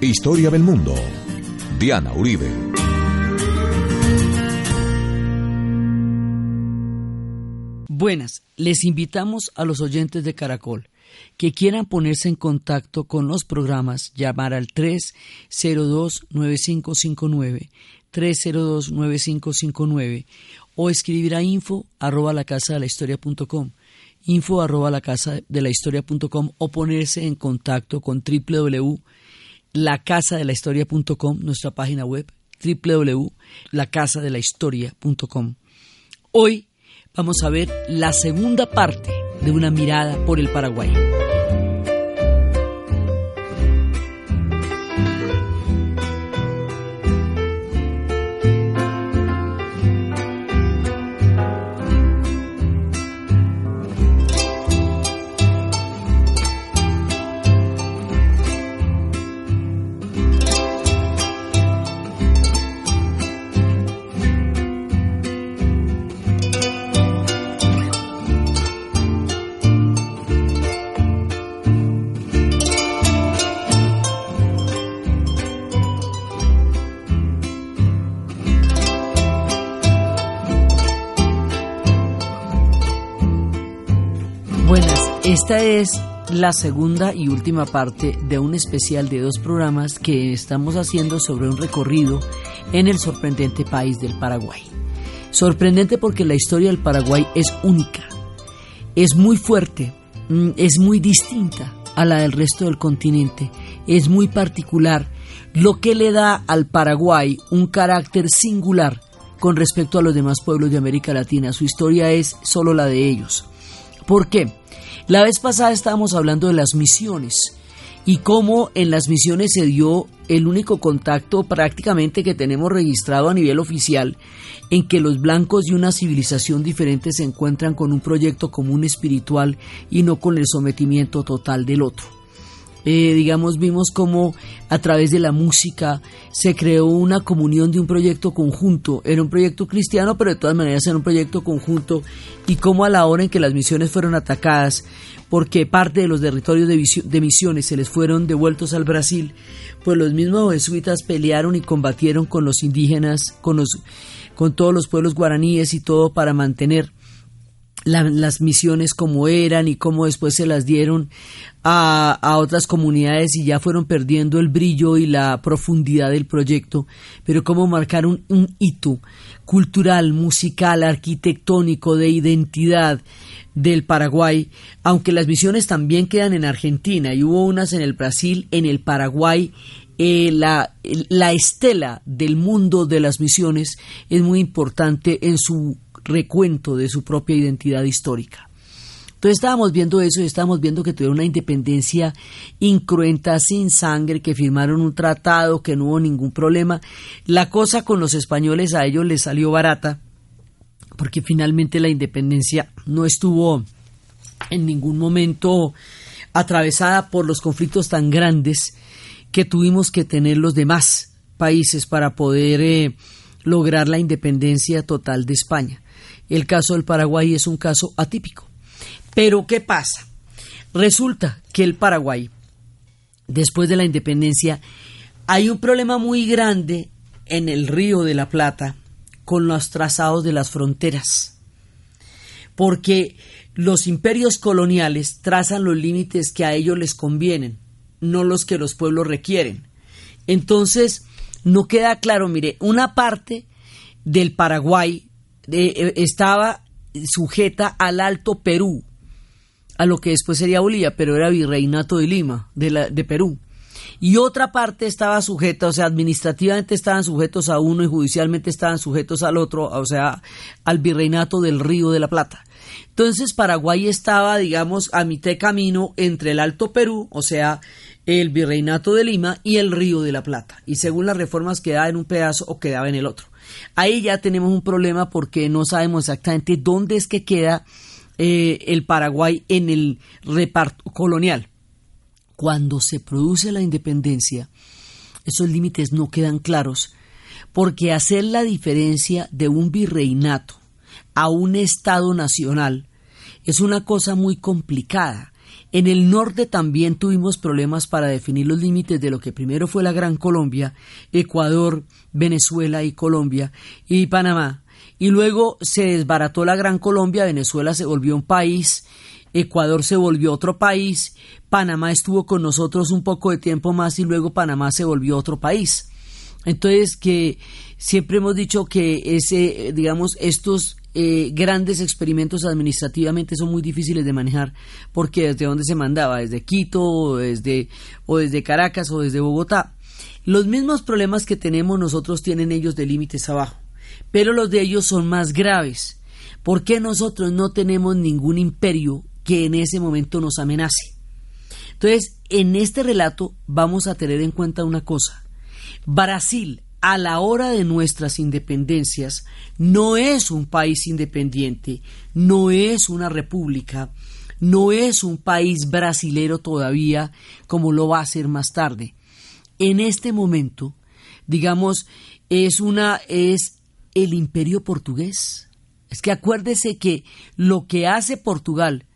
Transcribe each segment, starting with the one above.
Historia del Mundo. Diana Uribe. Buenas, les invitamos a los oyentes de Caracol que quieran ponerse en contacto con los programas, llamar al 302-9559, 302-9559 o escribir a info arroba la casa de la historia com, info arroba la casa de la historia com o ponerse en contacto con www.lacasadelahistoria.com, nuestra página web www.lacasadelahistoria.com. Hoy vamos a ver la segunda parte de una mirada por el Paraguay. Esta es la segunda y última parte de un especial de dos programas que estamos haciendo sobre un recorrido en el sorprendente país del Paraguay. Sorprendente porque la historia del Paraguay es única, es muy fuerte, mm, es muy distinta a la del resto del continente, es muy particular, lo que le da al Paraguay un carácter singular con respecto a los demás pueblos de América Latina. Su historia es solo la de ellos. ¿Por qué? La vez pasada estábamos hablando de las misiones y cómo en las misiones se dio el único contacto prácticamente que tenemos registrado a nivel oficial en que los blancos de una civilización diferente se encuentran con un proyecto común espiritual y no con el sometimiento total del otro. Eh, digamos, vimos cómo a través de la música se creó una comunión de un proyecto conjunto. Era un proyecto cristiano, pero de todas maneras era un proyecto conjunto. Y cómo a la hora en que las misiones fueron atacadas, porque parte de los territorios de, misiones se les fueron devueltos al Brasil, pues los mismos jesuitas pelearon y combatieron con los indígenas, con, los, con todos los pueblos guaraníes y todo para mantener las misiones como eran y cómo después se las dieron a, otras comunidades y ya fueron perdiendo el brillo y la profundidad del proyecto, pero cómo marcar un, un hito cultural, musical, arquitectónico, de identidad del Paraguay, aunque las misiones también quedan en Argentina y hubo unas en el Brasil, en el Paraguay, eh, la, la estela del mundo de las misiones es muy importante en su recuento de su propia identidad histórica. Entonces estábamos viendo eso y estábamos viendo que tuvieron una independencia incruenta, sin sangre, que firmaron un tratado, que no hubo ningún problema. La cosa con los españoles a ellos les salió barata, porque finalmente la independencia no estuvo en ningún momento atravesada por los conflictos tan grandes que tuvimos que tener los demás países para poder eh, lograr la independencia total de España. El caso del Paraguay es un caso atípico. Pero ¿qué pasa? Resulta que el Paraguay, después de la independencia, hay un problema muy grande en el río de la Plata con los trazados de las fronteras. Porque los imperios coloniales trazan los límites que a ellos les convienen, no los que los pueblos requieren. Entonces, no queda claro, mire, una parte del Paraguay eh, estaba sujeta al Alto Perú, a lo que después sería Bolivia, pero era virreinato de Lima, de, la, de Perú. Y otra parte estaba sujeta, o sea, administrativamente estaban sujetos a uno y judicialmente estaban sujetos al otro, o sea, al virreinato del Río de la Plata. Entonces Paraguay estaba, digamos, a mitad de camino entre el Alto Perú, o sea, el virreinato de Lima y el Río de la Plata. Y según las reformas quedaba en un pedazo o quedaba en el otro. Ahí ya tenemos un problema porque no sabemos exactamente dónde es que queda eh, el Paraguay en el reparto colonial. Cuando se produce la independencia, esos límites no quedan claros porque hacer la diferencia de un virreinato a un Estado nacional es una cosa muy complicada En el norte también tuvimos problemas para definir los límites de lo que primero fue la Gran Colombia, Ecuador, Venezuela y Colombia y Panamá. Y luego se desbarató la Gran Colombia, Venezuela se volvió un país, Ecuador se volvió otro país, Panamá estuvo con nosotros un poco de tiempo más y luego Panamá se volvió otro país. Entonces que siempre hemos dicho que ese, digamos, estos eh, grandes experimentos administrativamente son muy difíciles de manejar porque desde dónde se mandaba, desde Quito o desde, o desde Caracas o desde Bogotá. Los mismos problemas que tenemos nosotros tienen ellos de límites abajo, pero los de ellos son más graves. ¿Por qué nosotros no tenemos ningún imperio que en ese momento nos amenace? Entonces, en este relato vamos a tener en cuenta una cosa. Brasil a la hora de nuestras independencias no es un país independiente, no es una república, no es un país brasilero todavía como lo va a ser más tarde. En este momento, digamos, es una es el imperio portugués. Es que acuérdese que lo que hace Portugal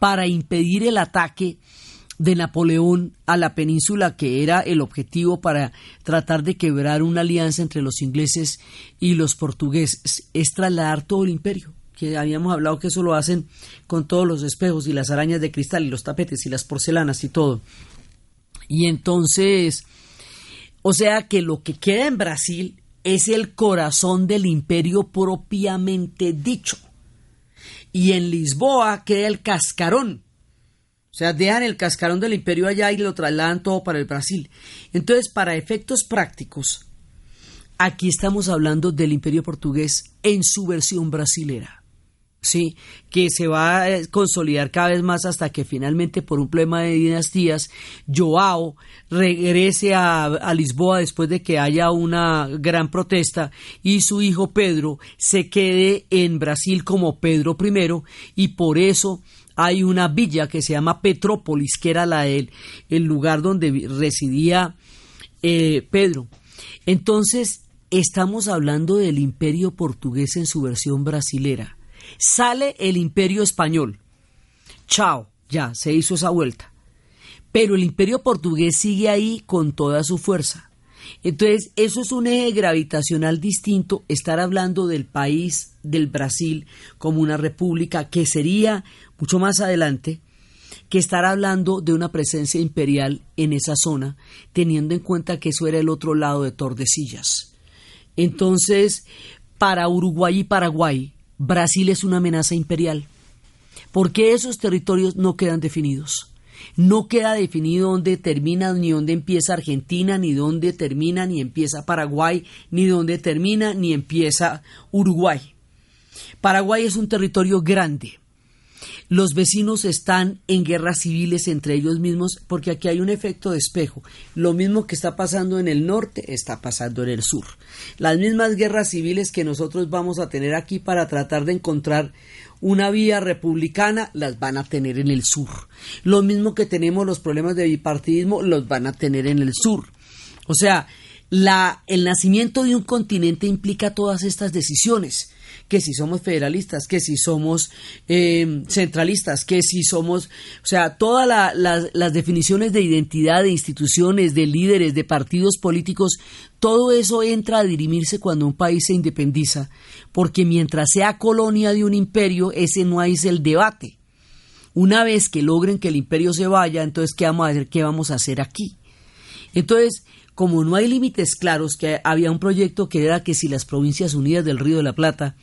para impedir el ataque de Napoleón a la península, que era el objetivo para tratar de quebrar una alianza entre los ingleses y los portugueses, es trasladar todo el imperio que habíamos hablado que eso lo hacen con todos los espejos y las arañas de cristal y los tapetes y las porcelanas y todo. Y entonces, o sea que lo que queda en Brasil es el corazón del imperio propiamente dicho. Y en Lisboa queda el cascarón, sea, dejan el cascarón del imperio allá y lo trasladan todo para el Brasil. Entonces, para efectos prácticos, aquí estamos hablando del imperio portugués en su versión brasilera. Sí, que se va a consolidar cada vez más hasta que finalmente por un problema de dinastías Joao regrese a, a, Lisboa después de que haya una gran protesta y su hijo Pedro se quede en Brasil como Pedro I y por eso hay una villa que se llama Petrópolis, que era la, el, el lugar donde residía eh, Pedro. Entonces, estamos hablando del imperio portugués en su versión brasilera. Sale el imperio español. Chao, ya, se hizo esa vuelta. Pero el imperio portugués sigue ahí con toda su fuerza. Entonces, eso es un eje gravitacional distinto, estar hablando del país del Brasil como una república que sería mucho más adelante que estar hablando de una presencia imperial en esa zona, teniendo en cuenta que eso era el otro lado de Tordesillas. Entonces, para Uruguay y Paraguay, Brasil es una amenaza imperial, porque esos territorios no quedan definidos. No queda definido dónde termina ni dónde empieza Argentina, ni dónde termina ni empieza Paraguay, ni dónde termina ni empieza Uruguay. Paraguay es un territorio grande. Los vecinos están en guerras civiles entre ellos mismos porque aquí hay un efecto de espejo. Lo mismo que está pasando en el norte está pasando en el sur. Las mismas guerras civiles que nosotros vamos a tener aquí para tratar de encontrar una vía republicana las van a tener en el sur. Lo mismo que tenemos los problemas de bipartidismo los van a tener en el sur. O sea, la, el nacimiento de un continente implica todas estas decisiones que si somos federalistas, que si somos eh, centralistas, que si somos, o sea, todas las definiciones de identidad, de instituciones, de líderes, de partidos políticos, todo eso entra a dirimirse cuando un país se independiza, porque mientras sea colonia de un imperio, ese no es el debate. Una vez que logren que el imperio se vaya, entonces, ¿qué vamos a hacer? ¿Qué vamos a hacer aquí? Entonces, como no hay límites claros, que había un proyecto que era que si las provincias unidas del Río de la Plata,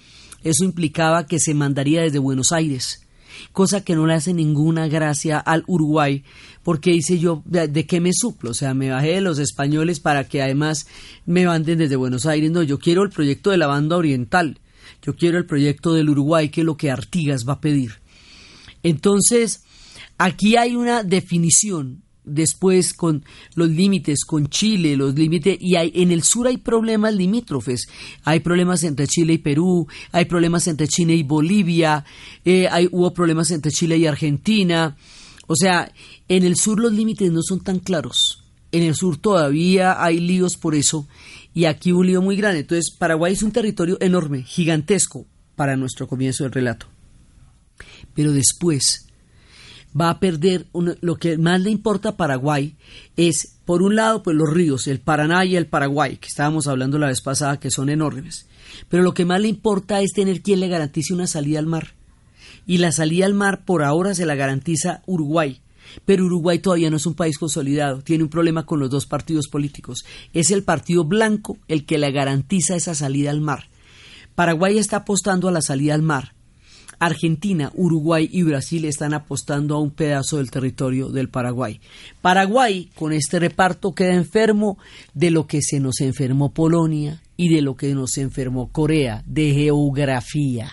eso implicaba que se mandaría desde Buenos Aires, cosa que no le hace ninguna gracia al Uruguay, porque dice yo, ¿de qué me suplo? O sea, me bajé de los españoles para que además me manden desde Buenos Aires. No, yo quiero el proyecto de la banda oriental, yo quiero el proyecto del Uruguay, que es lo que Artigas va a pedir. Entonces, aquí hay una definición después con los límites con Chile, los límites y hay, en el sur hay problemas limítrofes, hay problemas entre Chile y Perú, hay problemas entre Chile y Bolivia, eh, hay, hubo problemas entre Chile y Argentina, o sea, en el sur los límites no son tan claros, en el sur todavía hay líos por eso y aquí un lío muy grande, entonces Paraguay es un territorio enorme, gigantesco para nuestro comienzo del relato, pero después va a perder lo que más le importa a Paraguay es por un lado pues los ríos, el Paraná y el Paraguay, que estábamos hablando la vez pasada que son enormes. Pero lo que más le importa es tener quien le garantice una salida al mar. Y la salida al mar por ahora se la garantiza Uruguay. Pero Uruguay todavía no es un país consolidado, tiene un problema con los dos partidos políticos. Es el Partido Blanco el que le garantiza esa salida al mar. Paraguay está apostando a la salida al mar. Argentina, Uruguay y Brasil están apostando a un pedazo del territorio del Paraguay. Paraguay, con este reparto, queda enfermo de lo que se nos enfermó Polonia y de lo que nos enfermó Corea, de geografía.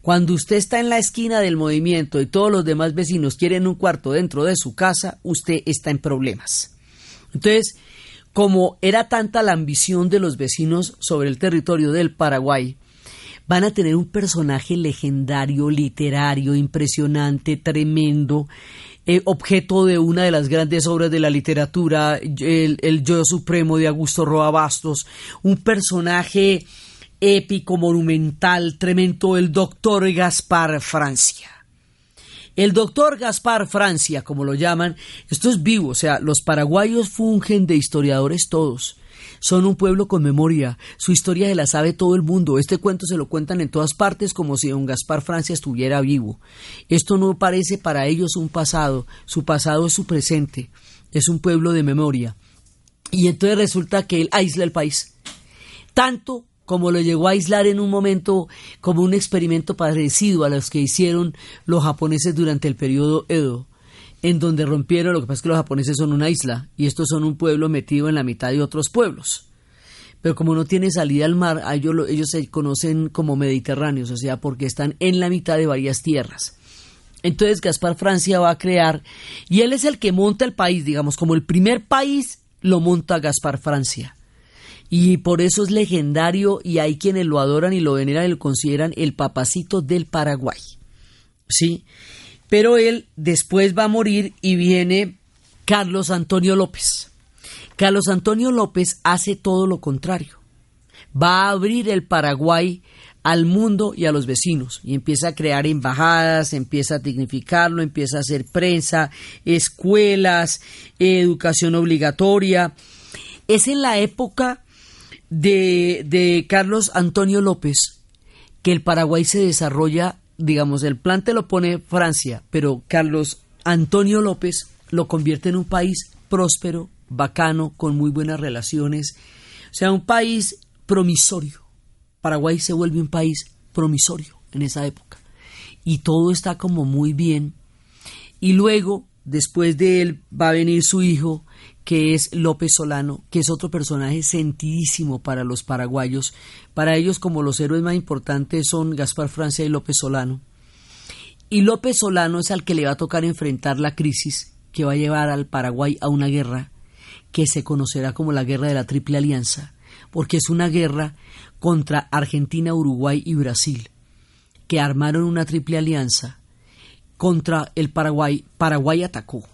Cuando usted está en la esquina del movimiento y todos los demás vecinos quieren un cuarto dentro de su casa, usted está en problemas. Entonces, como era tanta la ambición de los vecinos sobre el territorio del Paraguay, van a tener un personaje legendario, literario, impresionante, tremendo, eh, objeto de una de las grandes obras de la literatura, el, Yo Supremo de Augusto Roa Bastos, un personaje épico, monumental, tremendo, el doctor Gaspar Francia. El doctor Gaspar Francia, como lo llaman, esto es vivo, o sea, los paraguayos fungen de historiadores todos. Son un pueblo con memoria, su historia se la sabe todo el mundo, este cuento se lo cuentan en todas partes como si don Gaspar Francia estuviera vivo. Esto no parece para ellos un pasado, su pasado es su presente, es un pueblo de memoria. Y entonces resulta que él aísla el país. Tanto como lo llegó a aislar en un momento como un experimento parecido a los que hicieron los japoneses durante el periodo Edo en donde rompieron, lo que pasa es que los japoneses son una isla y estos son un pueblo metido en la mitad de otros pueblos. Pero como no tiene salida al mar, ellos, ellos se conocen como mediterráneos, o sea, porque están en la mitad de varias tierras. Entonces Gaspar Francia va a crear, y él es el que monta el país, digamos, como el primer país lo monta Gaspar Francia. Y por eso es legendario y hay quienes lo adoran y lo veneran y lo consideran el papacito del Paraguay. ¿Sí? Pero él después va a morir y viene Carlos Antonio López. Carlos Antonio López hace todo lo contrario. Va a abrir el Paraguay al mundo y a los vecinos y empieza a crear embajadas, empieza a dignificarlo, empieza a hacer prensa, escuelas, educación obligatoria. Es en la época de, de Carlos Antonio López que el Paraguay se desarrolla digamos, el plan te lo pone Francia, pero Carlos Antonio López lo convierte en un país próspero, bacano, con muy buenas relaciones, o sea, un país promisorio. Paraguay se vuelve un país promisorio en esa época. Y todo está como muy bien. Y luego, después de él, va a venir su hijo, que es López Solano, que es otro personaje sentidísimo para los paraguayos. Para ellos, como los héroes más importantes son Gaspar Francia y López Solano. Y López Solano es al que le va a tocar enfrentar la crisis que va a llevar al Paraguay a una guerra que se conocerá como la Guerra de la Triple Alianza, porque es una guerra contra Argentina, Uruguay y Brasil, que armaron una triple alianza contra el Paraguay. Paraguay atacó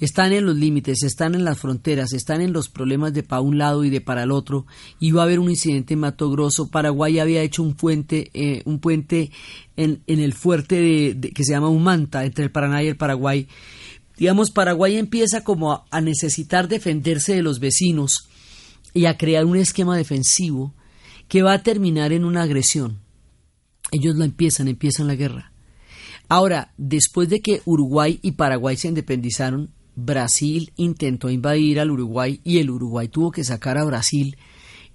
están en los límites, están en las fronteras, están en los problemas de para un lado y de para el otro. Va a haber un incidente en Mato Grosso. Paraguay había hecho un puente, eh, un puente en, en el fuerte de, que se llama Humanta entre el Paraná y el Paraguay. Digamos, Paraguay empieza como a, a necesitar defenderse de los vecinos y a crear un esquema defensivo que va a terminar en una agresión. Ellos la empiezan, empiezan la guerra. Ahora, después de que Uruguay y Paraguay se independizaron, Brasil intentó invadir al Uruguay y el Uruguay tuvo que sacar a Brasil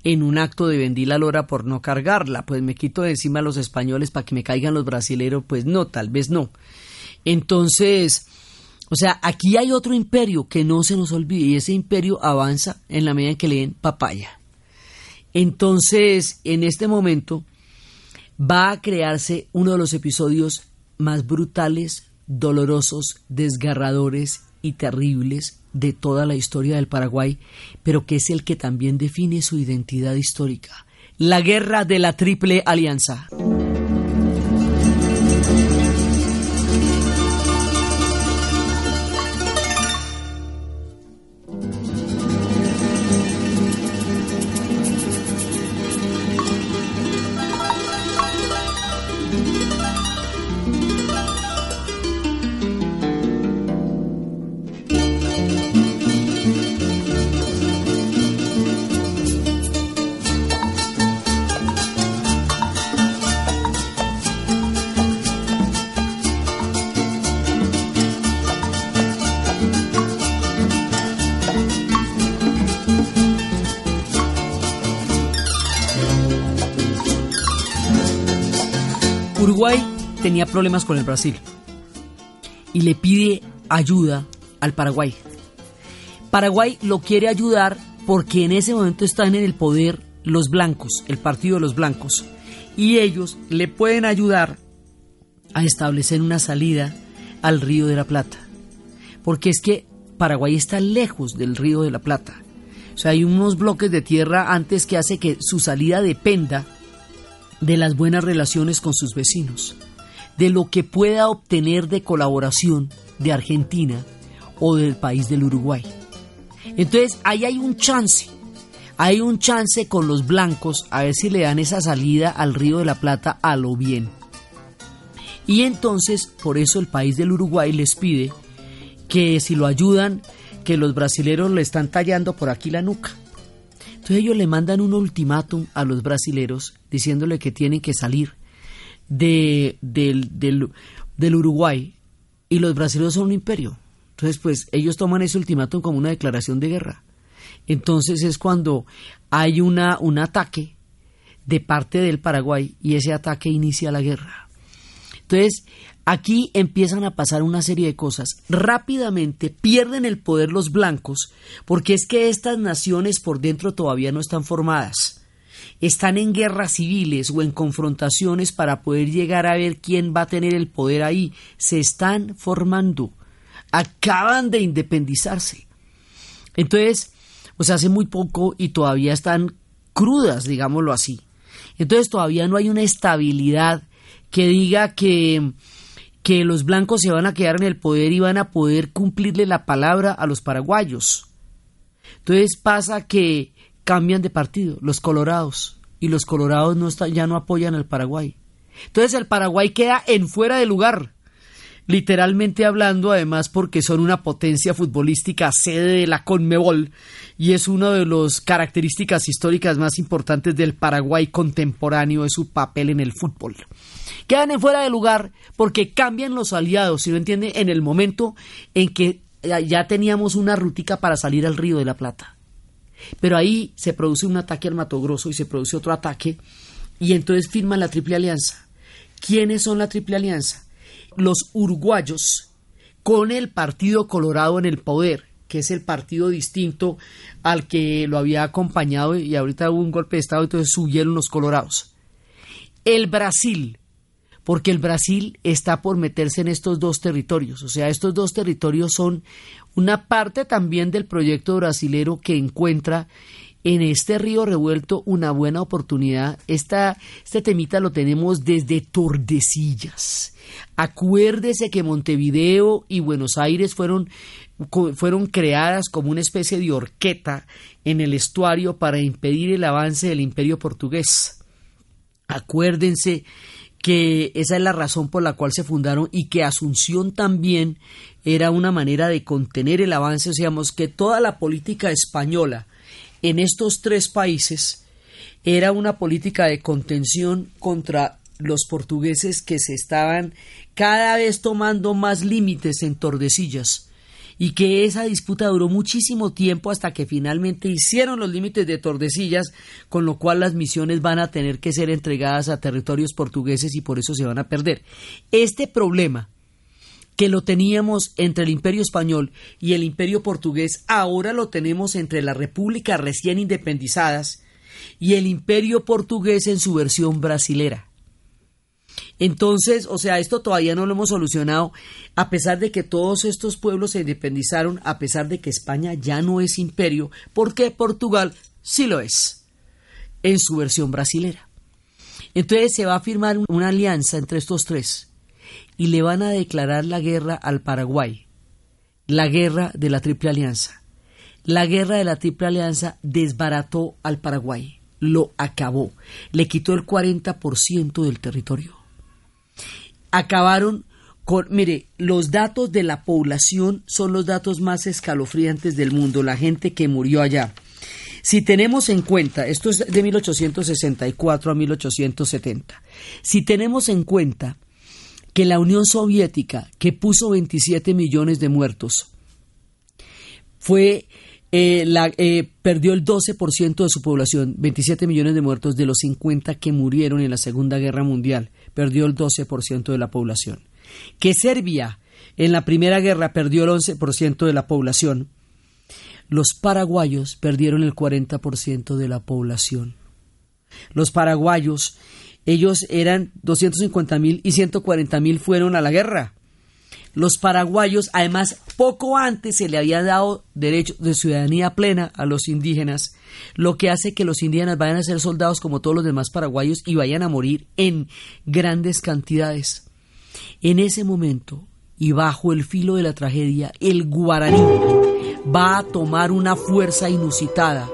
en un acto de vendí la lora por no cargarla, pues me quito de encima a los españoles para que me caigan los brasileros, pues no, tal vez no. Entonces, o sea, aquí hay otro imperio que no se nos olvide y ese imperio avanza en la medida en que leen papaya. Entonces, en este momento va a crearse uno de los episodios más brutales, dolorosos, desgarradores y terribles de toda la historia del Paraguay, pero que es el que también define su identidad histórica, la guerra de la Triple Alianza. Tenía problemas con el Brasil y le pide ayuda al Paraguay. Paraguay lo quiere ayudar porque en ese momento están en el poder los blancos, el partido de los blancos, y ellos le pueden ayudar a establecer una salida al río de la Plata. Porque es que Paraguay está lejos del río de la Plata. O sea, hay unos bloques de tierra antes que hace que su salida dependa de las buenas relaciones con sus vecinos, de lo que pueda obtener de colaboración de Argentina o del país del Uruguay. Entonces, ahí hay un chance. Hay un chance con los blancos a ver si le dan esa salida al río de la Plata a lo bien. Y entonces, por eso el país del Uruguay les pide que si lo ayudan, que los brasileros le están tallando por aquí la nuca. Entonces ellos le mandan un ultimátum a los brasileros diciéndole que tienen que salir de, del, del, Uruguay y los brasileños son un imperio. Entonces, pues ellos toman ese ultimátum como una declaración de guerra. Entonces es cuando hay una, un ataque de parte del Paraguay y ese ataque inicia la guerra. Entonces, aquí empiezan a pasar una serie de cosas. Rápidamente pierden el poder los blancos porque es que estas naciones por dentro todavía no están formadas están en guerras civiles o en confrontaciones para poder llegar a ver quién va a tener el poder ahí. Se están formando. Acaban de independizarse. Entonces, sea, hace muy poco y todavía están crudas, digámoslo así. Entonces todavía no hay una estabilidad que diga que, que los blancos se van a quedar en el poder y van a poder cumplirle la palabra a los paraguayos. Entonces pasa que cambian de partido, los colorados, y los colorados no ya no apoyan al Paraguay. Entonces el Paraguay queda en fuera de lugar, literalmente hablando, además porque son una potencia futbolística sede de la Conmebol y es una de las características históricas más importantes del Paraguay contemporáneo es su papel en el fútbol. Quedan en fuera de lugar porque cambian los aliados, si no entiende, en el momento en que ya teníamos una rutica para salir al Río de la Plata. Pero ahí se produce un ataque al Mato Grosso y se produce otro ataque y entonces firman la Triple Alianza. ¿Quiénes son la Triple Alianza? Los uruguayos con el Partido Colorado en el poder, que es el partido distinto al que lo había acompañado y ahorita hubo un golpe de Estado, entonces subieron los colorados. El Brasil, porque el Brasil está por meterse en estos dos territorios. O sea, estos dos territorios son una parte también del proyecto brasilero que encuentra en este río revuelto una buena oportunidad. Esta, este temita lo tenemos desde Tordesillas. Acuérdese que Montevideo y Buenos Aires fueron, fueron creadas como una especie de horqueta en el estuario para impedir el avance del imperio portugués. Acuérdense que esa es la razón por la cual se fundaron y que Asunción también era una manera de contener el avance, o sea, que toda la política española en estos tres países era una política de contención contra los portugueses que se estaban cada vez tomando más límites en Tordesillas y que esa disputa duró muchísimo tiempo hasta que finalmente hicieron los límites de Tordesillas, con lo cual las misiones van a tener que ser entregadas a territorios portugueses y por eso se van a perder. Este problema que lo teníamos entre el imperio español y el imperio portugués, ahora lo tenemos entre las repúblicas recién independizadas y el imperio portugués en su versión brasilera. Entonces, o sea, esto todavía no lo hemos solucionado, a pesar de que todos estos pueblos se independizaron, a pesar de que España ya no es imperio, porque Portugal sí lo es, en su versión brasilera. Entonces se va a firmar una alianza entre estos tres y le van a declarar la guerra al Paraguay, la guerra de la Triple Alianza. La guerra de la Triple Alianza desbarató al Paraguay, lo acabó, le quitó el 40% del territorio acabaron con, mire, los datos de la población son los datos más escalofriantes del mundo, la gente que murió allá. Si tenemos en cuenta, esto es de 1864 a 1870, si tenemos en cuenta que la Unión Soviética, que puso 27 millones de muertos, fue eh, eh, perdió el 12% de su población, 27 millones de muertos de los 50 que murieron en la Segunda Guerra Mundial perdió el 12% de la población. Que Serbia en la Primera Guerra perdió el 11% de la población. Los paraguayos perdieron el 40% de la población. Los paraguayos, ellos eran 250 mil y 140 mil fueron a la guerra. Los paraguayos, además, poco antes se le había dado derecho de ciudadanía plena a los indígenas, lo que hace que los indígenas vayan a ser soldados como todos los demás paraguayos y vayan a morir en grandes cantidades. En ese momento, y bajo el filo de la tragedia, el guaraní va a tomar una fuerza inusitada.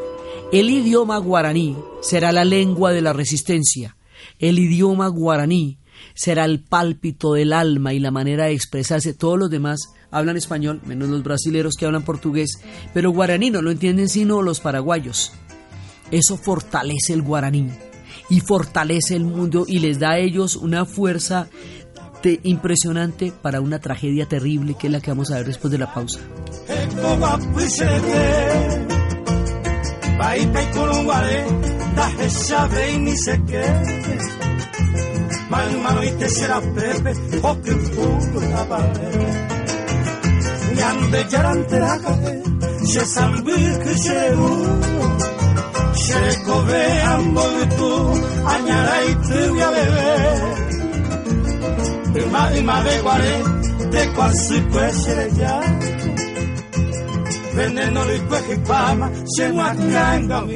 El idioma guaraní será la lengua de la resistencia. El idioma guaraní será el pálpito del alma y la manera de expresarse. Todos los demás hablan español, menos los brasileros que hablan portugués, pero guaraní no lo entienden sino los paraguayos. Eso fortalece el guaraní y fortalece el mundo y les da a ellos una fuerza impresionante para una tragedia terrible que es la que vamos a ver después de la pausa. Mas uma noite será pepe O que fundo da barreira Nyande jarantera kake She sambir ke sheru She kove ambo tu Anyara itu ya bebe Ima ima de guare De quasi kwe shere ya. Veneno kwe kipama She wakanga mi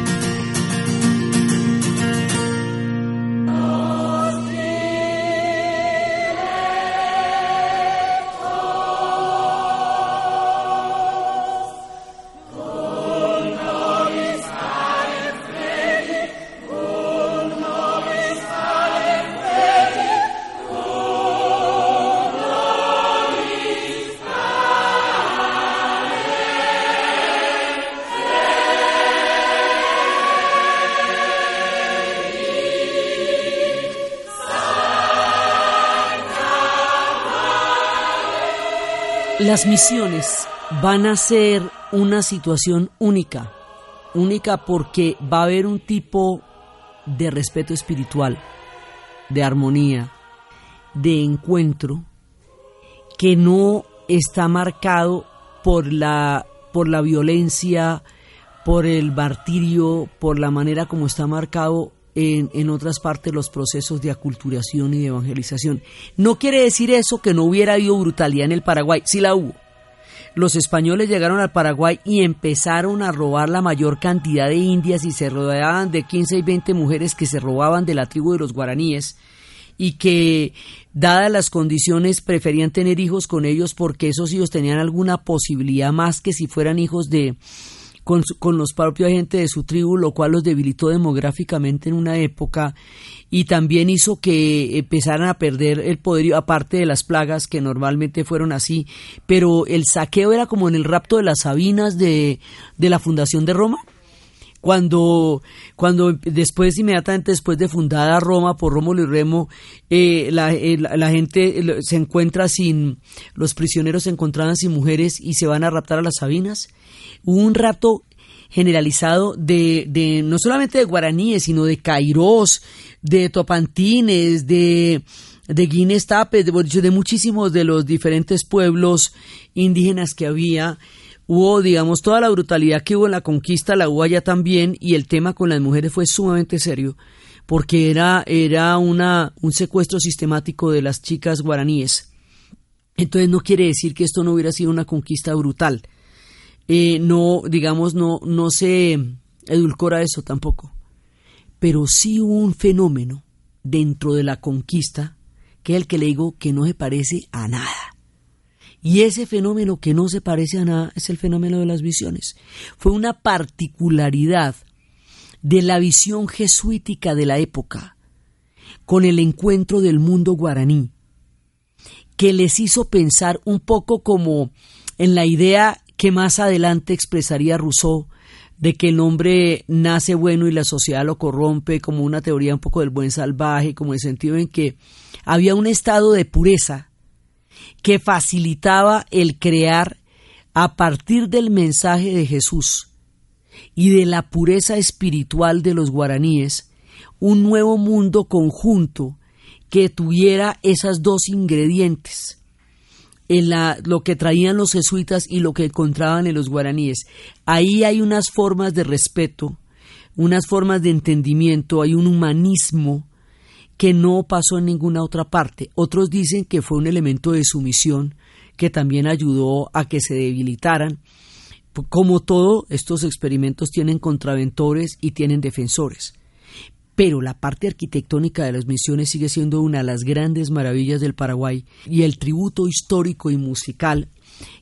Las misiones van a ser una situación única, única porque va a haber un tipo de respeto espiritual, de armonía, de encuentro, que no está marcado por la, por la violencia, por el martirio, por la manera como está marcado en, otras partes los procesos de aculturación y de evangelización. No quiere decir eso que no hubiera habido brutalidad en el Paraguay, sí la hubo. Los españoles llegaron al Paraguay y empezaron a robar la mayor cantidad de indias y se rodeaban de 15 y 20 mujeres que se robaban de la tribu de los guaraníes y que, dadas las condiciones, preferían tener hijos con ellos porque esos hijos tenían alguna posibilidad más que si fueran hijos de, con, con los propios agentes de su tribu, lo cual los debilitó demográficamente en una época y también hizo que empezaran a perder el poder, aparte de las plagas que normalmente fueron así, pero el saqueo era como en el rapto de las Sabinas de, de la fundación de Roma cuando, cuando después, inmediatamente después de fundada Roma por Rómulo y Remo, eh, la, eh, gente se encuentra sin, los prisioneros se encontraban sin mujeres y se van a raptar a las Sabinas. Hubo un rapto generalizado de, de no solamente de guaraníes, sino de cairós, de topantines, de, de guines tapes, de, de muchísimos de los diferentes pueblos indígenas que había hubo, digamos, toda la brutalidad que hubo en la conquista, la hubo allá también, y el tema con las mujeres fue sumamente serio, porque era, era una, un secuestro sistemático de las chicas guaraníes. Entonces no quiere decir que esto no hubiera sido una conquista brutal. Eh, no, digamos, no, no se edulcora eso tampoco. Pero sí hubo un fenómeno dentro de la conquista, que es el que le digo que no se parece a nada. Y ese fenómeno que no se parece a nada es el fenómeno de las visiones. Fue una particularidad de la visión jesuítica de la época con el encuentro del mundo guaraní, que les hizo pensar un poco como en la idea que más adelante expresaría Rousseau de que el hombre nace bueno y la sociedad lo corrompe, como una teoría un poco del buen salvaje, como el sentido en que había un estado de pureza que facilitaba el crear a partir del mensaje de Jesús y de la pureza espiritual de los guaraníes, un nuevo mundo conjunto que tuviera esas dos ingredientes, en la, lo que traían los jesuitas y lo que encontraban en los guaraníes. Ahí hay unas formas de respeto, unas formas de entendimiento, hay un humanismo que no pasó en ninguna otra parte. Otros dicen que fue un elemento de sumisión que también ayudó a que se debilitaran. Como todo, estos experimentos tienen contraventores y tienen defensores. Pero la parte arquitectónica de las misiones sigue siendo una de las grandes maravillas del Paraguay y el tributo histórico y musical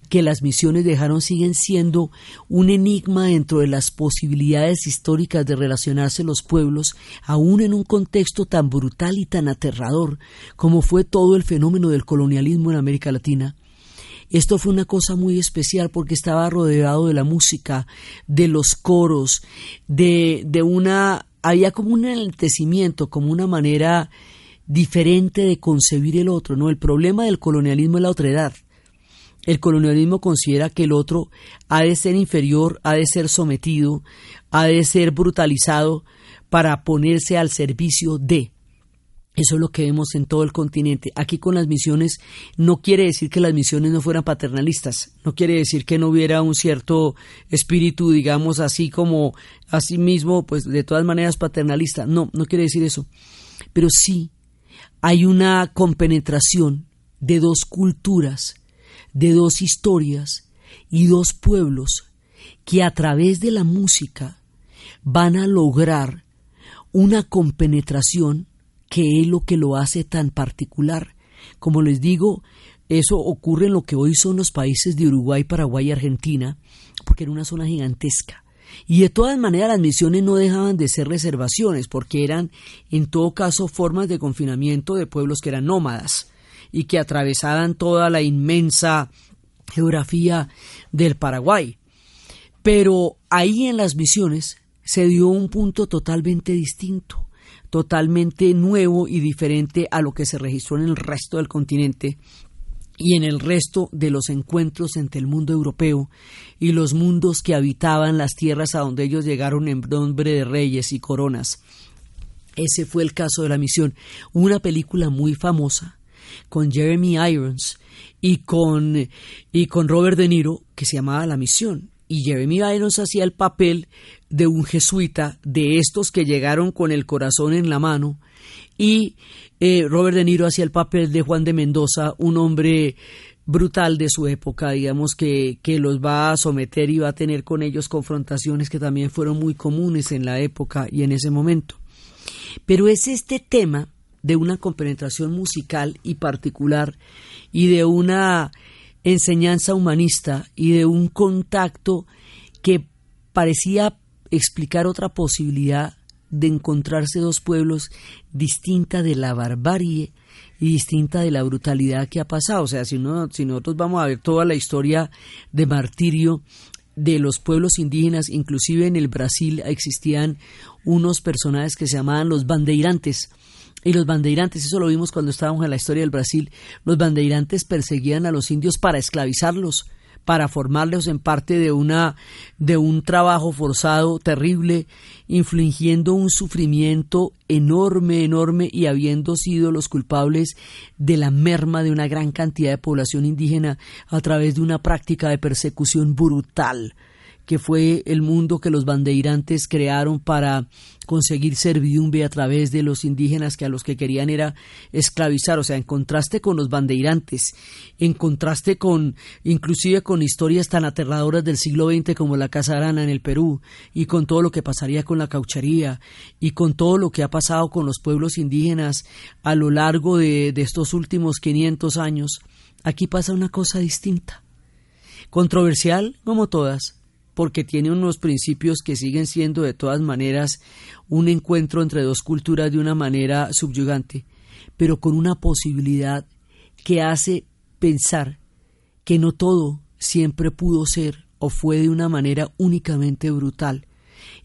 que las misiones dejaron siguen siendo un enigma dentro de las posibilidades históricas de relacionarse los pueblos, aún en un contexto tan brutal y tan aterrador como fue todo el fenómeno del colonialismo en América Latina. Esto fue una cosa muy especial porque estaba rodeado de la música, de los coros, de, de una... había como un enaltecimiento, como una manera diferente de concebir el otro, ¿no? El problema del colonialismo es la otredad. El colonialismo considera que el otro ha de ser inferior, ha de ser sometido, ha de ser brutalizado para ponerse al servicio de. Eso es lo que vemos en todo el continente. Aquí con las misiones no quiere decir que las misiones no fueran paternalistas, no quiere decir que no hubiera un cierto espíritu, digamos, así como así mismo, pues de todas maneras paternalista. No, no quiere decir eso. Pero sí hay una compenetración de dos culturas, de dos historias y dos pueblos que a través de la música van a lograr una compenetración que es lo que lo hace tan particular. Como les digo, eso ocurre en lo que hoy son los países de Uruguay, Paraguay y Argentina, porque era una zona gigantesca. Y de todas maneras las misiones no dejaban de ser reservaciones, porque eran en todo caso formas de confinamiento de pueblos que eran nómadas y que atravesaban toda la inmensa geografía del Paraguay. Pero ahí en las misiones se dio un punto totalmente distinto totalmente nuevo y diferente a lo que se registró en el resto del continente y en el resto de los encuentros entre el mundo europeo y los mundos que habitaban las tierras a donde ellos llegaron en nombre de reyes y coronas. Ese fue el caso de la misión. Una película muy famosa con Jeremy Irons y con, y con Robert De Niro que se llamaba La Misión y Jeremy Irons hacía el papel de un jesuita, de estos que llegaron con el corazón en la mano, y eh, Robert De Niro hacía el papel de Juan de Mendoza, un hombre brutal de su época, digamos, que, que los va a someter y va a tener con ellos confrontaciones que también fueron muy comunes en la época y en ese momento. Pero es este tema de una compenetración musical y particular y de una enseñanza humanista y de un contacto que parecía explicar otra posibilidad de encontrarse dos pueblos distinta de la barbarie y distinta de la brutalidad que ha pasado. O sea, si, no, si nosotros vamos a ver toda la historia de martirio de los pueblos indígenas, inclusive en el Brasil existían unos personajes que se llamaban los bandeirantes, y los bandeirantes, eso lo vimos cuando estábamos en la historia del Brasil, los bandeirantes perseguían a los indios para esclavizarlos, para formarlos en parte de una de un trabajo forzado terrible, infligiendo un sufrimiento enorme, enorme y habiendo sido los culpables de la merma de una gran cantidad de población indígena a través de una práctica de persecución brutal que fue el mundo que los bandeirantes crearon para conseguir servidumbre a través de los indígenas que a los que querían era esclavizar, o sea, en contraste con los bandeirantes, en contraste con inclusive con historias tan aterradoras del siglo XX como la Casa Arana en el Perú y con todo lo que pasaría con la cauchería y con todo lo que ha pasado con los pueblos indígenas a lo largo de, de estos últimos 500 años, aquí pasa una cosa distinta, controversial como todas, porque tiene unos principios que siguen siendo de todas maneras un encuentro entre dos culturas de una manera subyugante, pero con una posibilidad que hace pensar que no todo siempre pudo ser o fue de una manera únicamente brutal.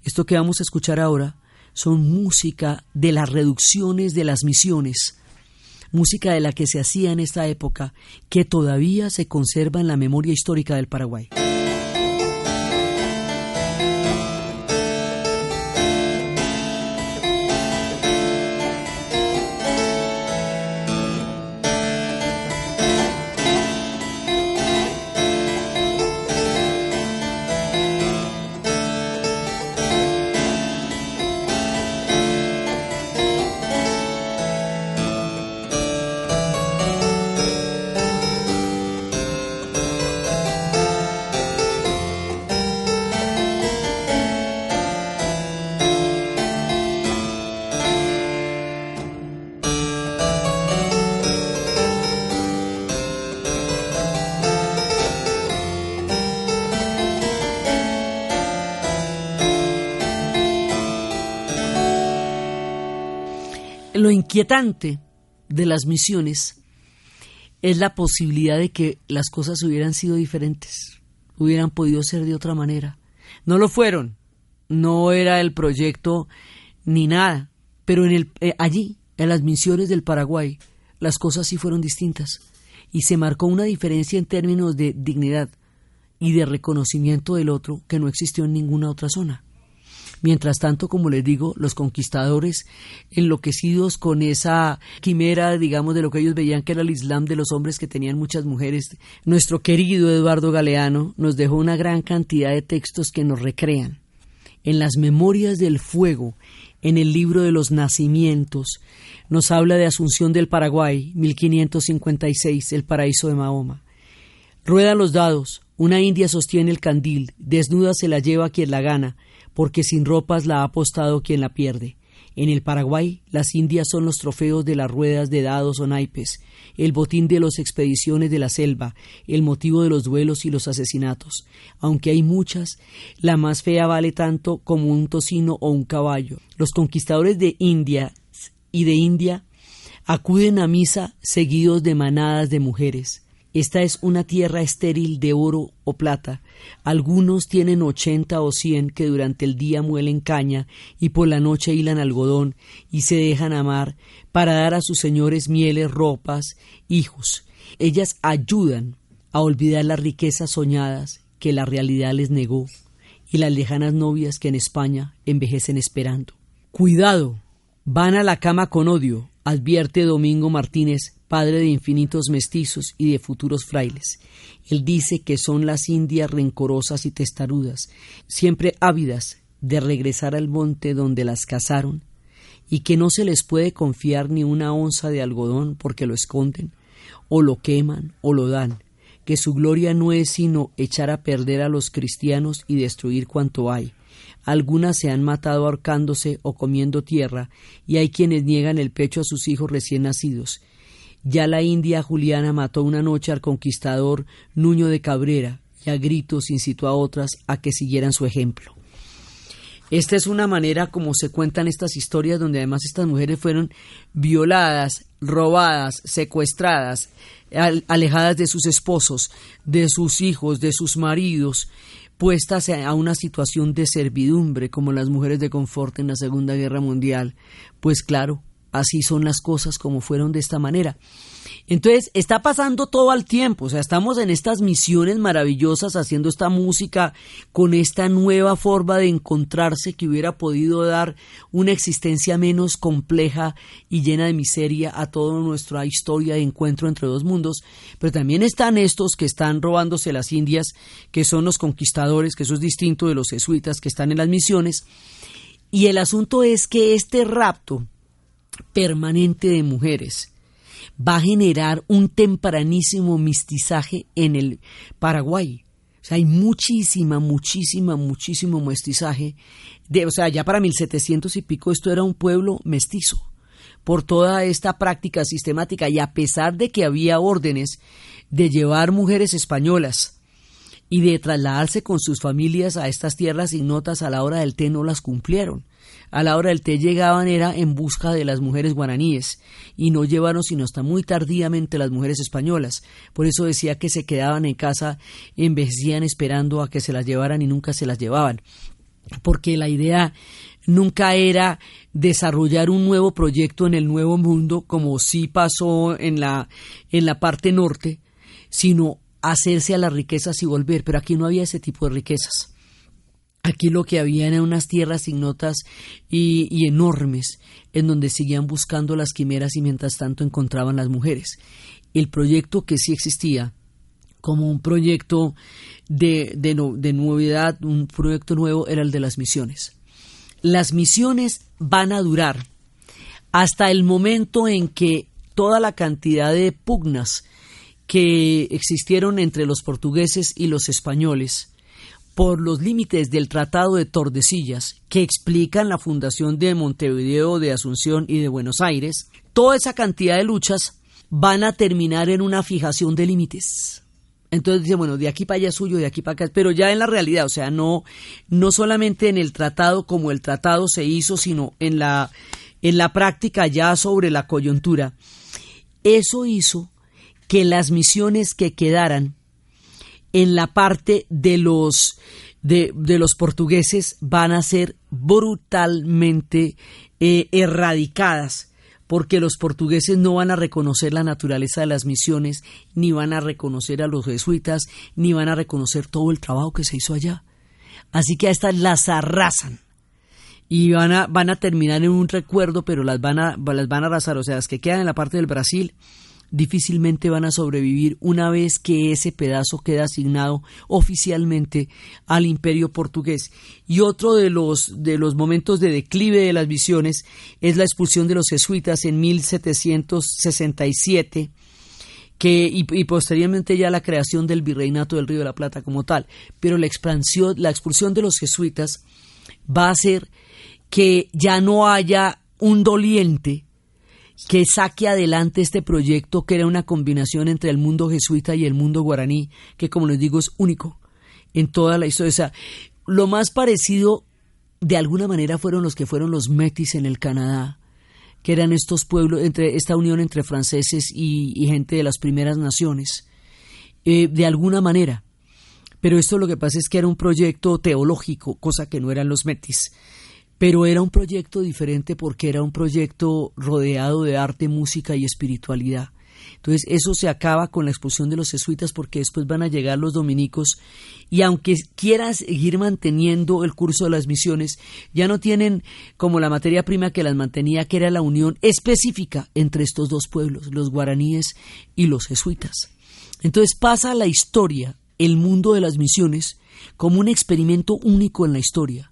Esto que vamos a escuchar ahora son música de las reducciones de las misiones, música de la que se hacía en esta época, que todavía se conserva en la memoria histórica del Paraguay. Lo inquietante de las misiones es la posibilidad de que las cosas hubieran sido diferentes, hubieran podido ser de otra manera. No lo fueron, no era el proyecto ni nada, pero en el, eh, allí, en las misiones del Paraguay, las cosas sí fueron distintas y se marcó una diferencia en términos de dignidad y de reconocimiento del otro que no existió en ninguna otra zona. Mientras tanto, como les digo, los conquistadores, enloquecidos con esa quimera, digamos, de lo que ellos veían que era el Islam de los hombres que tenían muchas mujeres, nuestro querido Eduardo Galeano nos dejó una gran cantidad de textos que nos recrean. En las Memorias del Fuego, en el libro de los nacimientos, nos habla de Asunción del Paraguay, 1556, el paraíso de Mahoma. Ruedan los dados, una india sostiene el candil, desnuda se la lleva quien la gana, porque sin ropas la ha apostado quien la pierde. En el Paraguay, las indias son los trofeos de las ruedas de dados o naipes, el botín de las expediciones de la selva, el motivo de los duelos y los asesinatos. Aunque hay muchas, la más fea vale tanto como un tocino o un caballo. Los conquistadores de India y de India acuden a misa seguidos de manadas de mujeres. Esta es una tierra estéril de oro o plata. Algunos tienen ochenta o cien que durante el día muelen caña y por la noche hilan algodón y se dejan amar para dar a sus señores mieles, ropas, hijos. Ellas ayudan a olvidar las riquezas soñadas que la realidad les negó y las lejanas novias que en España envejecen esperando. Cuidado, van a la cama con odio, advierte Domingo Martínez padre de infinitos mestizos y de futuros frailes. Él dice que son las indias rencorosas y testarudas, siempre ávidas de regresar al monte donde las cazaron, y que no se les puede confiar ni una onza de algodón porque lo esconden, o lo queman, o lo dan, que su gloria no es sino echar a perder a los cristianos y destruir cuanto hay. Algunas se han matado ahorcándose o comiendo tierra, y hay quienes niegan el pecho a sus hijos recién nacidos, ya la India Juliana mató una noche al conquistador Nuño de Cabrera y a gritos incitó a otras a que siguieran su ejemplo. Esta es una manera como se cuentan estas historias donde además estas mujeres fueron violadas, robadas, secuestradas, alejadas de sus esposos, de sus hijos, de sus maridos, puestas a una situación de servidumbre como las mujeres de confort en la Segunda Guerra Mundial. Pues claro, así son las cosas como fueron de esta manera. Entonces, está pasando todo al tiempo, o sea, estamos en estas misiones maravillosas haciendo esta música con esta nueva forma de encontrarse que hubiera podido dar una existencia menos compleja y llena de miseria a toda nuestra historia de encuentro entre dos mundos, pero también están estos que están robándose las Indias, que son los conquistadores, que eso es distinto de los jesuitas que están en las misiones, y el asunto es que este rapto, permanente de mujeres va a generar un tempranísimo mestizaje en el Paraguay. O sea, hay muchísima, muchísima, muchísimo mestizaje. De, o sea, ya para 1700 y pico esto era un pueblo mestizo por toda esta práctica sistemática y a pesar de que había órdenes de llevar mujeres españolas y de trasladarse con sus familias a estas tierras ignotas a la hora del té no las cumplieron a la hora del té llegaban era en busca de las mujeres guaraníes y no llevaron sino hasta muy tardíamente las mujeres españolas. Por eso decía que se quedaban en casa, envejecían esperando a que se las llevaran y nunca se las llevaban. Porque la idea nunca era desarrollar un nuevo proyecto en el nuevo mundo, como sí pasó en la, en la parte norte, sino hacerse a las riquezas y volver. Pero aquí no había ese tipo de riquezas. Aquí lo que había eran unas tierras ignotas y, enormes, en donde seguían buscando las quimeras y mientras tanto encontraban las mujeres. El proyecto que sí existía, como un proyecto de, de novedad, un proyecto nuevo, era el de las misiones. Las misiones van a durar hasta el momento en que toda la cantidad de pugnas que existieron entre los portugueses y los españoles por los límites del Tratado de Tordesillas, que explican la fundación de Montevideo, de Asunción y de Buenos Aires, toda esa cantidad de luchas van a terminar en una fijación de límites. Entonces dice, bueno, de aquí para allá es suyo, de aquí para acá, pero ya en la realidad, o sea, no, no solamente en el tratado como el tratado se hizo, sino en la, en la práctica ya sobre la coyuntura. Eso hizo que las misiones que quedaran en la parte de los, de, los portugueses van a ser brutalmente eh, erradicadas porque los portugueses no van a reconocer la naturaleza de las misiones, ni van a reconocer a los jesuitas, ni van a reconocer todo el trabajo que se hizo allá. Así que a estas las arrasan y van a, van a terminar en un recuerdo, pero las van, a, las van a arrasar. O sea, las que quedan en la parte del Brasil difícilmente van a sobrevivir una vez que ese pedazo queda asignado oficialmente al imperio portugués. Y otro de los, de los momentos de declive de las visiones es la expulsión de los jesuitas en 1767 que, y, y, posteriormente ya la creación del virreinato del Río de la Plata como tal. Pero la, expansión, la expulsión de los jesuitas va a hacer que ya no haya un doliente que saque adelante este proyecto que era una combinación entre el mundo jesuita y el mundo guaraní, que como les digo es único en toda la historia. O sea, lo más parecido de alguna manera fueron los que fueron los metis en el Canadá, que eran estos pueblos, entre esta unión entre franceses y, gente de las primeras naciones, eh, de alguna manera. Pero esto lo que pasa es que era un proyecto teológico, cosa que no eran los metis pero era un proyecto diferente porque era un proyecto rodeado de arte, música y espiritualidad. Entonces eso se acaba con la expulsión de los jesuitas porque después van a llegar los dominicos y aunque quieran seguir manteniendo el curso de las misiones, ya no tienen como la materia prima que las mantenía, que era la unión específica entre estos dos pueblos, los guaraníes y los jesuitas. Entonces pasa la historia, el mundo de las misiones, como un experimento único en la historia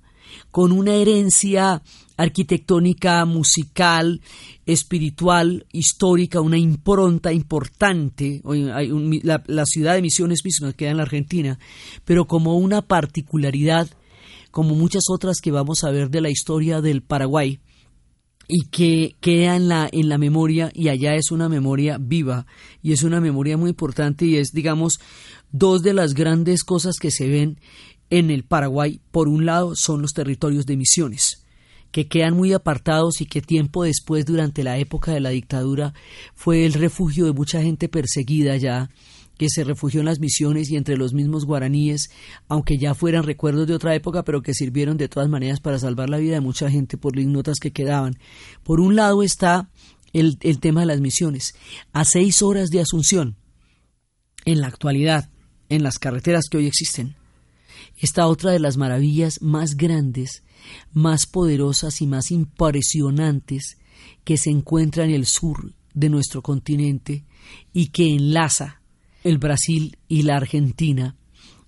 con una herencia arquitectónica, musical, espiritual, histórica, una impronta importante. la, ciudad de Misiones misma queda en la Argentina, pero como una particularidad, como muchas otras que vamos a ver de la historia del Paraguay, y que queda en la, en la memoria y allá es una memoria viva y es una memoria muy importante y es, digamos, dos de las grandes cosas que se ven en el Paraguay, por un lado, son los territorios de misiones, que quedan muy apartados y que tiempo después, durante la época de la dictadura, fue el refugio de mucha gente perseguida ya, que se refugió en las misiones y entre los mismos guaraníes, aunque ya fueran recuerdos de otra época, pero que sirvieron de todas maneras para salvar la vida de mucha gente por las notas que quedaban. Por un lado está el, el tema de las misiones. A seis horas de Asunción, en la actualidad, en las carreteras que hoy existen, esta otra de las maravillas más grandes, más poderosas y más impresionantes que se encuentra en el sur de nuestro continente y que enlaza el Brasil y la Argentina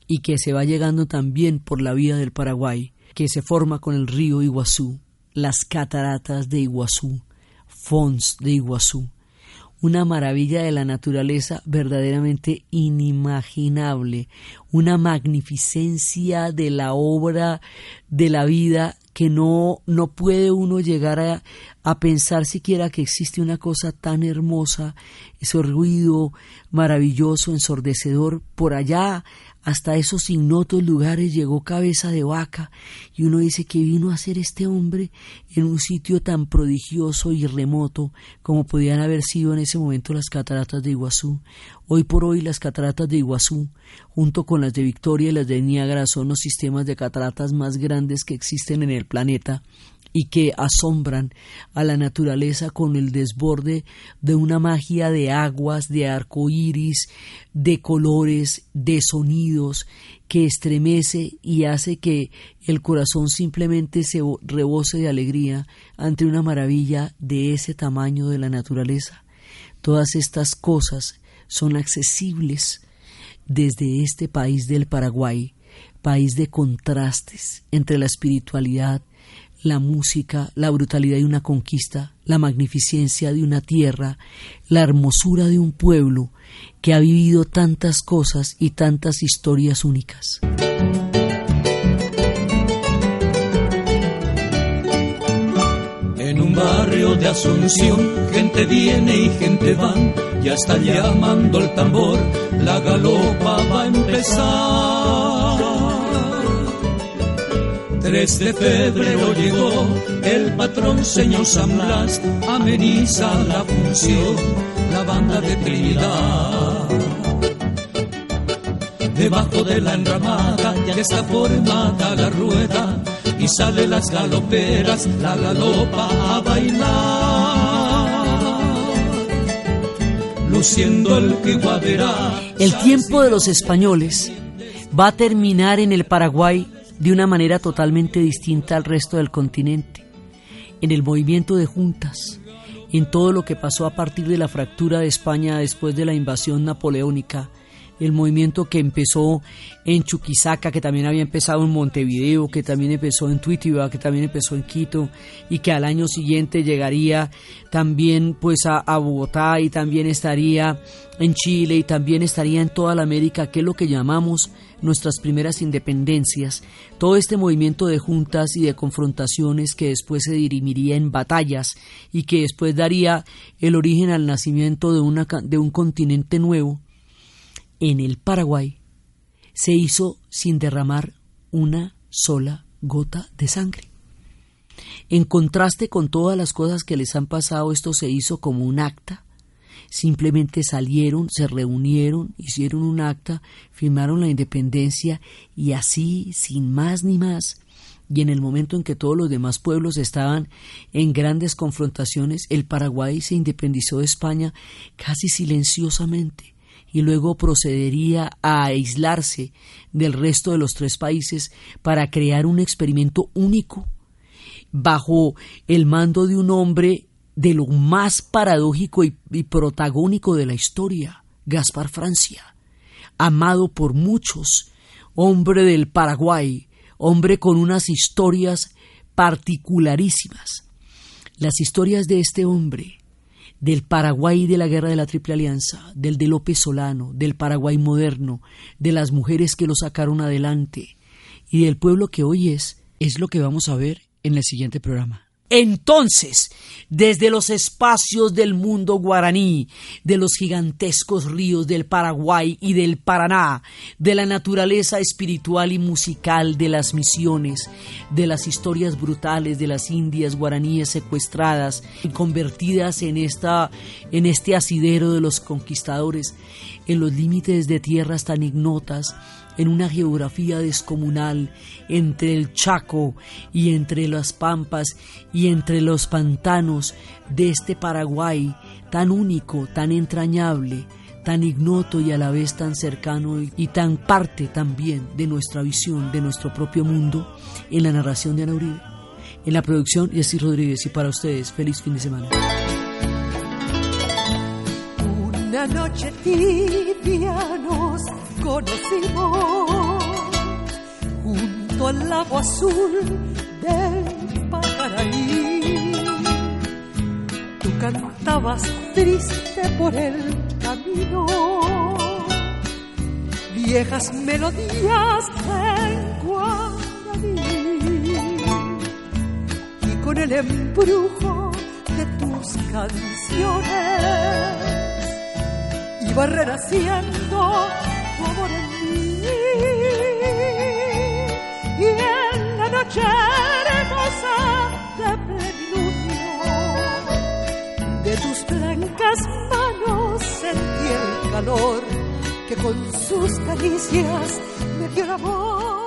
y que se va llegando también por la vía del Paraguay, que se forma con el río Iguazú, las cataratas de Iguazú, Fons de Iguazú, una maravilla de la naturaleza verdaderamente inimaginable, una magnificencia de la obra de la vida que no, no puede uno llegar a, a pensar siquiera que existe una cosa tan hermosa, ese ruido maravilloso, ensordecedor, por allá hasta esos ignotos lugares llegó cabeza de vaca y uno dice que vino a ser este hombre en un sitio tan prodigioso y remoto como podían haber sido en ese momento las cataratas de Iguazú. Hoy por hoy las cataratas de Iguazú, junto con las de Victoria y las de Niágara, son los sistemas de cataratas más grandes que existen en el planeta y que asombran a la naturaleza con el desborde de una magia de aguas, de arcoíris, de colores, de sonidos que estremece y hace que el corazón simplemente se rebose de alegría ante una maravilla de ese tamaño de la naturaleza. Todas estas cosas son accesibles desde este país del Paraguay, país de contrastes entre la espiritualidad, la música, la brutalidad de una conquista, la magnificencia de una tierra, la hermosura de un pueblo que ha vivido tantas cosas y tantas historias únicas. En un barrio de Asunción, gente viene y gente va, ya está llamando el tambor, la galopa va a empezar. 3 de febrero llegó el patrón señor San Blas, ameniza la función, la banda de Trinidad. Debajo de la enramada ya está formada la rueda y sale las galoperas, la galopa a bailar. Luciendo el guaderá. El tiempo de los españoles va a terminar en el Paraguay de una manera totalmente distinta al resto del continente, en el movimiento de juntas, en todo lo que pasó a partir de la fractura de España después de la invasión napoleónica, el movimiento que empezó en Chuquisaca, que también había empezado en Montevideo, que también empezó en Tuitiba, que también empezó en Quito y que al año siguiente llegaría también pues a, a, Bogotá y también estaría en Chile y también estaría en toda la América, que es lo que llamamos nuestras primeras independencias, todo este movimiento de juntas y de confrontaciones que después se dirimiría en batallas y que después daría el origen al nacimiento de, de un continente nuevo, en el Paraguay se hizo sin derramar una sola gota de sangre. En contraste con todas las cosas que les han pasado, esto se hizo como un acta simplemente salieron, se reunieron, hicieron un acta, firmaron la independencia y así, sin más ni más, y en el momento en que todos los demás pueblos estaban en grandes confrontaciones, el Paraguay se independizó de España casi silenciosamente y luego procedería a aislarse del resto de los tres países para crear un experimento único bajo el mando de un hombre de lo más paradójico y, protagónico de la historia, Gaspar Francia, amado por muchos, hombre del Paraguay, hombre con unas historias particularísimas. Las historias de este hombre, del Paraguay de la Guerra de la Triple Alianza, del de López Solano, del Paraguay moderno, de las mujeres que lo sacaron adelante y del pueblo que hoy es, es lo que vamos a ver en el siguiente programa. Entonces, desde los espacios del mundo guaraní, de los gigantescos ríos del Paraguay y del Paraná, de la naturaleza espiritual y musical de las misiones, de las historias brutales de las indias guaraníes secuestradas y convertidas en, esta, en este asidero de los conquistadores, en los límites de tierras tan ignotas, en una geografía descomunal entre el Chaco y entre las pampas y entre los pantanos de este Paraguay tan único, tan entrañable, tan ignoto y a la vez tan cercano y tan parte también de nuestra visión, de nuestro propio mundo, en la narración de Ana Uribe. En la producción, Jessy Rodríguez y para ustedes, feliz fin de semana. Una noche tibia nos conocimos junto al lago azul del Pacaraí. Tú cantabas triste por el camino, viejas melodías en guaraní y con el embrujo de tus canciones iba renaciendo Y en la noche hermosa de plenilunio, de tus blancas manos sentí el calor que con sus caricias me dio el amor.